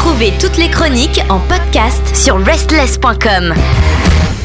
Retrouvez toutes les chroniques en podcast sur restless.com.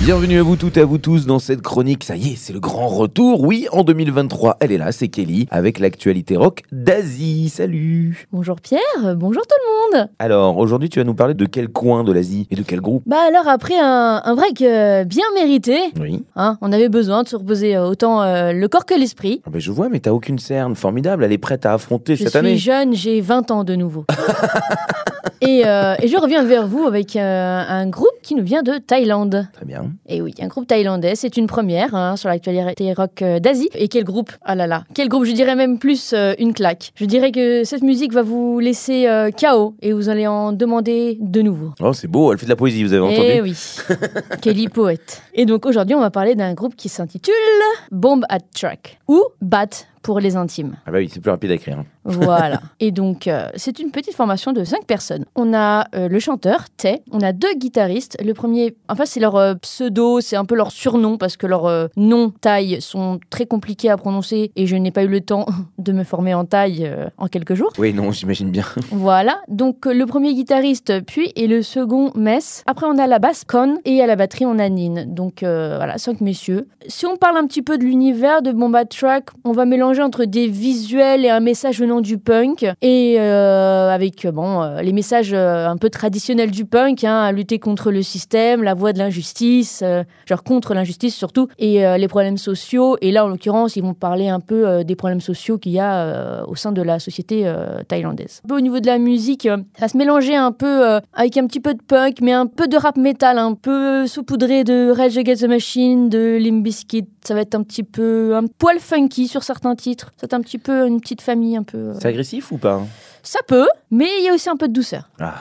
Bienvenue à vous toutes et à vous tous dans cette chronique. Ça y est, c'est le grand retour. Oui, en 2023, elle est là, c'est Kelly, avec l'actualité rock d'Asie. Salut Bonjour Pierre, bonjour tout le monde Alors, aujourd'hui, tu vas nous parler de quel coin de l'Asie et de quel groupe? Bah alors, après un, un break euh, bien mérité, Oui. hein, on avait besoin de se reposer euh, autant euh, le corps que l'esprit. Ah ben, je vois, mais t'as aucune cerne. Formidable, elle est prête à affronter Je cette suis année. jeune, j'ai 20 ans de nouveau. et, euh, et je reviens vers vous avec euh, un groupe qui nous vient de Thaïlande. Très bien. Et oui, un groupe thaïlandais, c'est une première hein, sur l'actualité rock euh, d'Asie. Et quel groupe? Ah là là, quel groupe? Je dirais même plus euh, une claque. Je dirais que cette musique va vous laisser KO et vous allez en demander de nouveau. Oh, c'est beau, elle fait de la poésie, vous avez entendu Eh oui, Kelly Poète. Et donc aujourd'hui, on va parler d'un groupe qui s'intitule Bomb at Track ou Bat pour les intimes. Ah bah oui, c'est plus rapide à écrire. hein. Voilà. Et donc, euh, c'est une petite formation de cinq personnes. On a euh, le chanteur, Tay. On a deux guitaristes. Le premier, enfin, c'est leur euh, pseudo, c'est un peu leur surnom parce que leurs noms Thaï sont très compliqués à prononcer et je n'ai pas eu le temps de me former en euh, en quelques jours. Oui, non, j'imagine bien. Voilà, donc le premier guitariste, puis et le second Mess. Après, on a la basse Con et à la batterie, on a Nin. Donc voilà, cinq messieurs. Si on parle un petit peu de l'univers de Bomba Track, on va mélanger entre des visuels et un message venant du punk. Et euh, avec euh, bon, euh, les messages euh, un peu traditionnels du punk, hein, à lutter contre le système, la voie de l'injustice, genre contre l'injustice surtout, et les problèmes sociaux. Et là, en l'occurrence, ils vont parler un peu des problèmes sociaux qu'il y a au sein de la société thaïlandaise. Un peu au niveau de la musique, ça se mélangeait un peu avec un petit peu de punk, mais un peu de rap metal, un peu saupoudré de Rage Against the Machine, de Limp Bizkit. Ça va être un petit peu un poil funky sur certains titres. C'est un petit peu une petite famille un peu. C'est agressif ou pas? Ça peut, mais il y a aussi un peu de douceur. Ah,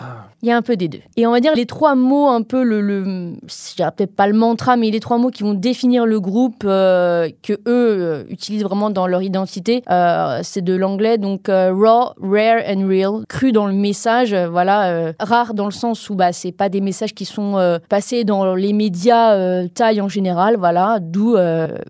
Il y a un peu des deux. Et on va dire les trois mots, un peu le, le je dirais peut-être pas le mantra, mais les trois mots qui vont définir le groupe euh, que eux euh, utilisent vraiment dans leur identité, euh, c'est de l'anglais donc raw, rare and real, cru dans le message, voilà, rare dans le sens où bah c'est pas des messages qui sont passés dans les médias taille en général, voilà, d'où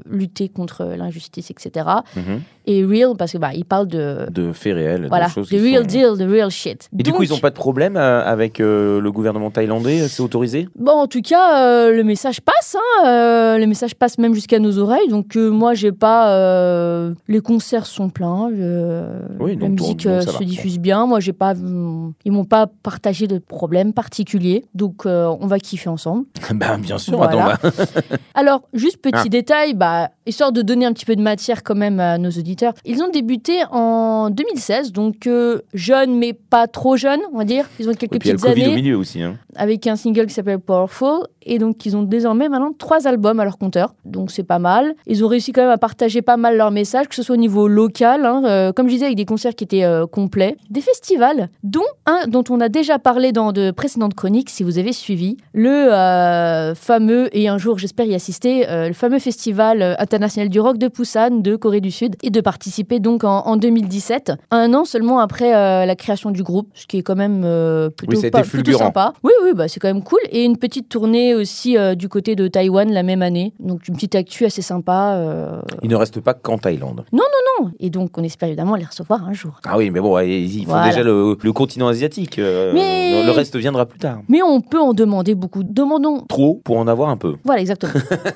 lutter contre l'injustice, etc. mhm. Et real parce que bah ils parlent de de faits réels. voilà, de choses the real sont- deal, the real shit. Et du coup, ils n'ont pas de problème euh, avec euh, le gouvernement thaïlandais C'est autorisé? Bon, en tout cas, euh, le message passe. Hein, euh, le message passe même jusqu'à nos oreilles. Donc, euh, moi, j'ai pas. euh, les concerts sont pleins. euh, Oui, la musique euh, se va. diffuse bien. Moi, j'ai pas. hum, Ils m'ont pas partagé de problème particulier. Donc, euh, on va kiffer ensemble. Bah, bien sûr, Voilà. attends. bah. Alors, juste petit Ah. détail, bah, histoire de donner un petit peu de matière quand même à nos auditeurs. Ils ont débuté en 2016, donc euh, jeunes mais pas trop jeunes, on va dire. Ils ont quelques Et puis il y a le petites Covid années au milieu aussi. Hein. avec un single qui s'appelle Powerful. Et donc, ils ont désormais maintenant trois albums à leur compteur. Donc, c'est pas mal. Ils ont réussi quand même à partager pas mal leurs messages, que ce soit au niveau local, hein, euh, comme je disais, avec des concerts qui étaient euh, complets. Des festivals, dont un dont on a déjà parlé dans de précédentes chroniques, si vous avez suivi. Le euh, fameux, et un jour j'espère y assister, le fameux festival international du rock de Busan de Corée du Sud. Et de participer donc en, en 2017, un an seulement après la création du groupe, ce qui est quand même euh, plutôt, pas- sympa. Oui, oui, bah, c'est quand même cool. Et une petite tournée aussi euh, du côté de Taïwan la même année. Donc une petite actu assez sympa. euh, Il ne reste pas qu'en Thaïlande. non. Et donc on espère évidemment les recevoir un jour. Ah oui, mais bon, ils font Voilà. déjà le, le continent asiatique. euh, Mais- Le reste viendra plus tard. Mais on peut en demander beaucoup. Demandons. Trop pour en avoir un peu. Voilà, exactement.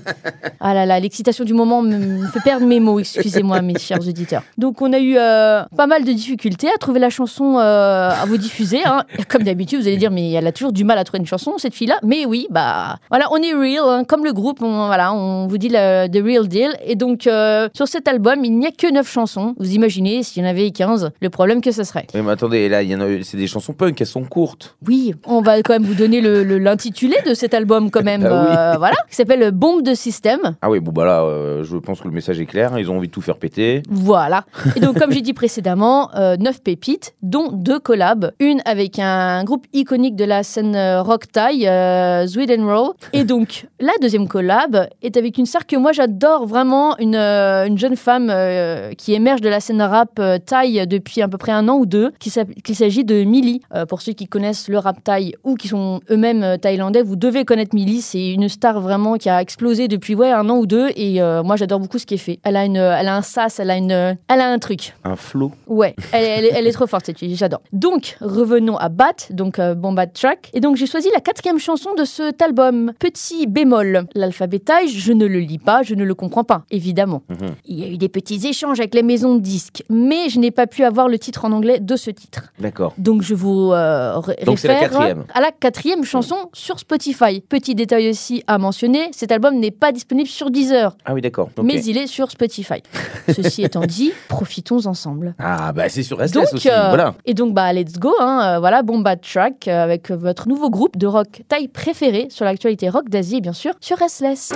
ah là là, l'excitation du moment me, fait perdre mes mots, excusez-moi mes chers auditeurs. Donc on a eu pas mal de difficultés à trouver la chanson euh, à vous diffuser. hein. Comme d'habitude, vous allez dire, mais elle a toujours du mal à trouver une chanson, cette fille-là. Mais oui, bah voilà, on est real, hein, comme le groupe, on, voilà, on vous dit le the real deal. Et donc euh, sur cet album, il n'y a que 9 chansons. Vous imaginez, s'il y en avait 15, le problème que ce serait. Oui, mais attendez, là, il y en a- c'est des chansons punk, elles sont courtes. Oui, on va quand même vous donner le- le- l'intitulé de cet album quand même, Bah oui. euh, voilà, qui s'appelle Bombe de système. Ah oui, bon, bah là, je pense que le message est clair. hein, Ils ont envie de tout faire péter. Voilà. Et donc, comme j'ai dit précédemment, euh, neuf pépites, dont deux collabs. Une avec un groupe iconique de la scène euh, rock Thai, euh, Sweden Roll. Et donc, la deuxième collab est avec une star que moi j'adore vraiment, une, euh, une jeune femme euh, qui émerge de la scène rap Thai depuis à peu près un an ou deux, qu'il s'agit de Millie. Pour ceux qui connaissent le rap Thai ou qui sont eux-mêmes thaïlandais, vous devez connaître Millie. C'est une star vraiment qui a explosé depuis ouais, un an ou deux et moi j'adore beaucoup ce qui est fait. Elle a une, elle a un sas, elle a une, elle a un truc. Un flow. Ouais, elle, elle est- elle est trop forte cette fille, j'adore. Donc revenons à Bat, donc euh, bon Bat Track. Et donc j'ai choisi la quatrième chanson de cet album, Petit bémol. L'alphabétage, je ne le lis pas, je ne le comprends pas, évidemment. Mhm. Il y a eu des petits échanges avec les maisons de disques, mais je n'ai pas pu avoir le titre en anglais de ce titre. D'accord. Donc je vous euh, Donc, la réfère quatrième. à la quatrième chanson sur Spotify. Petit détail aussi à mentionner, cet album n'est pas disponible sur Deezer, Ah oui, d'accord. Mais il est sur Spotify. Ceci étant dit, profitons ensemble. Ah bah c'est sur Restless Donc, aussi. euh, Voilà. Et donc, bah, let's go. Hein, euh, voilà, Bomba Track euh, avec votre nouveau groupe de rock taille préféré sur l'actualité rock d'Asie, bien sûr, sur Restless.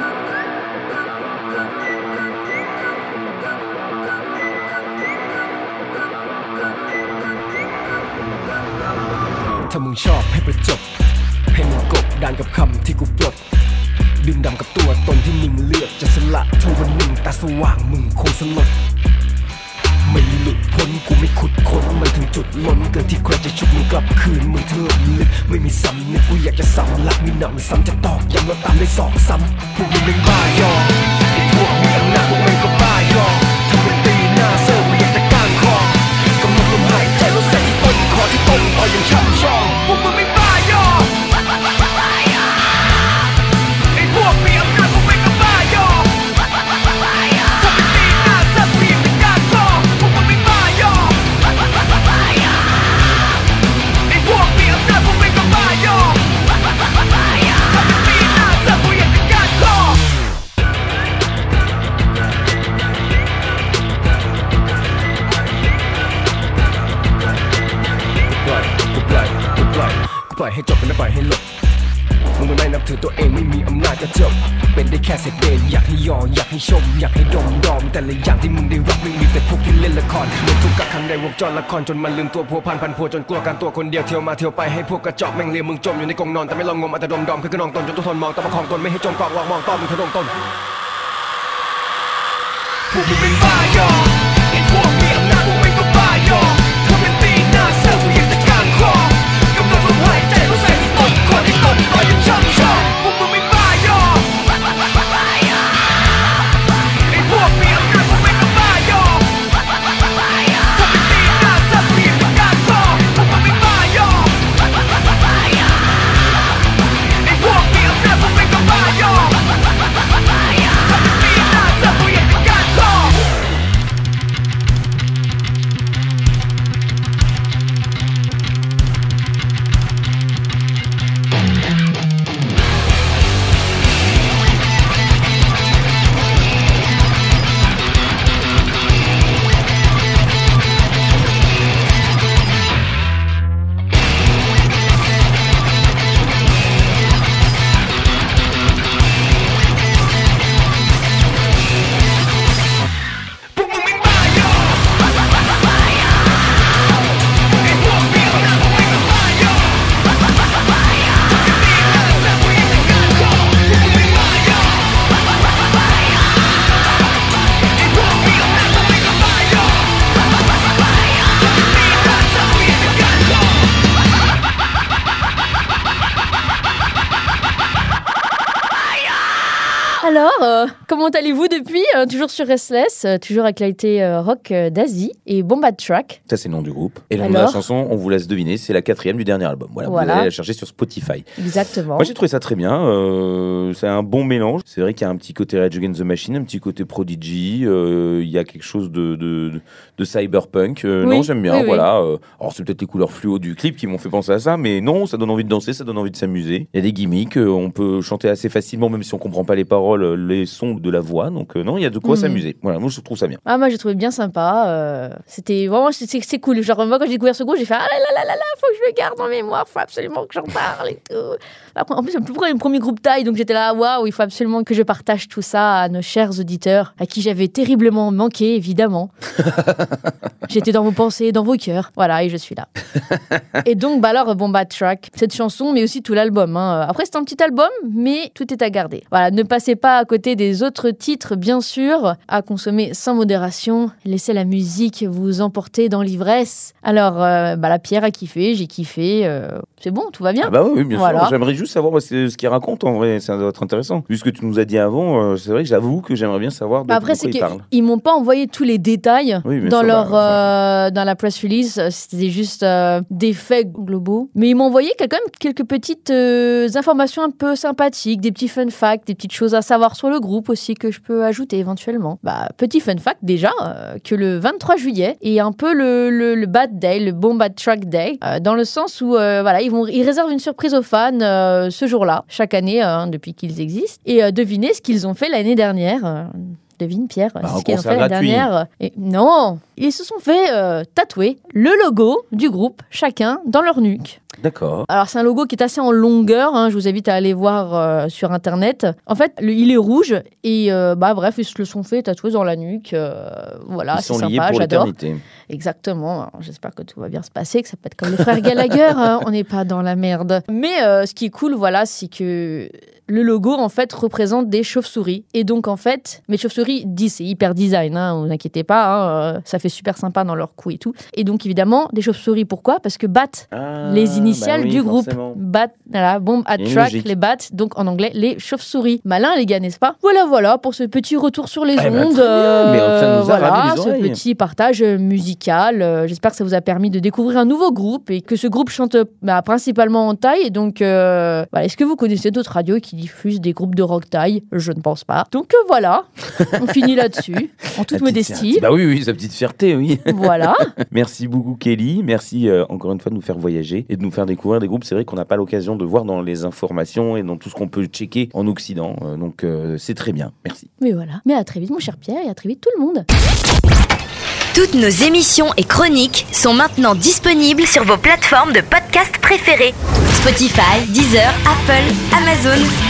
ถ้ามึงชอบให้ประจบ ให้มึงกบดานกับคำที่กูปลดดื่มดำกับตัวตนที่มึงเลือกจะสละเท่าวันหนึ่งตาสว่างมึงคงสลดไม่หลุดพ้นกูไม่ขุดค้นมันถึง จุดล้นเกินที่ใครจะชุบมึงกลับคืนมึงเทิดลึกไม่มีซ้ำนึกกูอยากจะซ้ำลักมีหนำซ้ำจะตอกย้ำว่าตามได้สอกซ้ำพวกมึงเป็นบ้ายอไอ้พวกมีอำนาจพวกมันก็บ้ายอทำเป็นตีหน้าเซอร์กูอยากจะก้านคอกำลังลมหายใจแล้วใส่ที่ต้นคอที่ต้นต่อยังช้ำชอง ปล่อยให้จบไม่ปล่อยให้หลบมึงไม่นับถือตัวเองไม่มีอำนาจก็จบ เป็นได้แค่เศษเดนอยากให้ยออยากให้ชม อยากให้ดมยอม แต่ละอย่างที่มึงได้รับมึงมีแต่พวกที่เล่นละครเหมือนถูกกักขังในวงจรละครจนมันลืมตัวพัวพันพันพัวจนกลัวการตัวคนเดียวเที่ยวมาเที่ยวไปให้พวกกระจอกแม่งเลียมึงจมอยู่ในกรงนอนแต่ไม่ลองงมอาแต่ดมดอมคือกระนองตนจนต้องทนมองต้องประคองตนไม่ให้จมกอกหลอกมองต้อมมึงทะนงตนพวกมึงเป็นบ้ายอ Alors, euh, comment allez-vous depuis Euh, Toujours sur Restless, euh, toujours avec l'actualité rock d'Asie et Bomba Track. Ça c'est le nom du groupe. Et le nom de la chanson, on vous laisse deviner, c'est la quatrième du dernier album. Voilà, Voilà. vous allez la chercher sur Spotify. Exactement. Moi j'ai trouvé ça très bien. c'est un bon mélange. C'est vrai qu'il y a un petit côté Rage Against the Machine, un petit côté Prodigy. Il y a quelque chose de, de, de cyberpunk. Oui, non, j'aime bien. oui, voilà. alors c'est peut-être les couleurs fluo du clip qui m'ont fait penser à ça, mais non, ça donne envie de danser, ça donne envie de s'amuser. Il y a des gimmicks. on peut chanter assez facilement, même si on comprend pas les paroles, les sons de la voix. Donc euh, non, il y a de quoi Mhm. s'amuser. Voilà, moi je trouve ça bien. Ah, moi j'ai trouvé bien sympa. euh, C'était vraiment c'est- cool. Genre, moi quand j'ai découvert ce groupe, j'ai fait Ah là là là là là, faut que je le garde en mémoire, faut absolument que j'en parle et tout. Après, en plus, c'est le premier groupe taille, donc j'étais là, waouh, il faut absolument que je partage tout ça à nos chers auditeurs, à qui j'avais terriblement manqué, évidemment. J'étais dans vos pensées, dans vos cœurs. Voilà, et je suis là. et donc, bah alors, bon, bah, track, cette chanson, mais aussi tout l'album. hein. Après, c'est un petit album, mais tout est à garder. Voilà, ne passez pas à côté des autres titres, bien sûr, à consommer sans modération. Laissez la musique vous emporter dans l'ivresse. Alors, euh, bah, la Pierre a kiffé, j'ai kiffé. euh, c'est bon, tout va bien. Ah bah oui, bien Voilà. sûr. J'aimerais juste savoir ce qu'il raconte en vrai. Ça doit être intéressant. Vu ce que tu nous as dit avant, euh, c'est vrai que j'avoue que j'aimerais bien savoir de, Bah après, c'est qu'ils m'ont pas envoyé tous les détails Oui, dans sûr, leur bah, dans la press release. C'était juste des faits globaux. Mais ils m'ont envoyé quand même quelques petites informations un peu sympathiques, des petits fun facts, des petites choses à savoir sur le groupe aussi que je peux ajouter éventuellement. Bah petit fun fact déjà euh, que le 23 juillet est un peu le, le, bad day, le bon bad track day, euh, dans le sens où euh, voilà ils vont ils réservent une surprise aux fans ce jour-là chaque année hein, depuis qu'ils existent et devinez ce qu'ils ont fait l'année dernière. Euh, Devine Pierre, Bah, ce qu'ils ont fait gratuit. dernière. Et non, ils se sont fait euh, tatouer le logo du groupe, chacun dans leur nuque. D'accord. Alors c'est un logo qui est assez en longueur, hein, je vous invite à aller voir euh, sur internet. En fait, le- il est rouge et euh, bah bref, ils se le sont fait tatouer dans la nuque. euh, voilà, c'est sympa, j'adore. Exactement. J'espère que tout va bien se passer, que ça peut être comme les frères Gallagher. hein, on n'est pas dans la merde. Mais euh, ce qui est cool, voilà, c'est que le logo en fait représente des chauves-souris. Et donc en fait, mes chauves-souris disent c'est hyper design, hein, vous inquiétez pas, hein, euh, ça fait super sympa dans leur cou et tout. Et donc évidemment des chauves-souris. Pourquoi? Parce que bat Ah, les initiales bah oui, du groupe. forcément. Bat, voilà, bomb at Il y a une track, logique. les bats, donc en anglais les chauves-souris. Malin les gars, n'est-ce pas? Voilà, voilà pour ce petit retour sur les Eh ben, ondes. bien. Mais ça nous a voilà, les ce petit partage euh, musical. Euh, J'espère que ça vous a permis de découvrir un nouveau groupe et que ce groupe chante euh, bah, principalement en taille. Et donc, euh, est-ce que vous connaissez d'autres radios qui diffusent des groupes de rock taille Je ne pense pas. Donc euh, voilà, on finit là-dessus, en toute modestie. Bah oui, oui, sa petite fierté, oui. Voilà. Merci beaucoup Kelly, merci euh, encore une fois de nous faire voyager et de nous faire découvrir des groupes. C'est vrai qu'on n'a pas l'occasion de voir dans les informations et dans tout ce qu'on peut checker en Occident, Euh, donc euh, c'est très bien. Merci. Mais voilà. Mais à très vite, mon cher Pierre, et à très vite tout le monde. Toutes nos émissions et chroniques sont maintenant disponibles sur vos plateformes de podcast préférées. Spotify, Deezer, Apple, Amazon.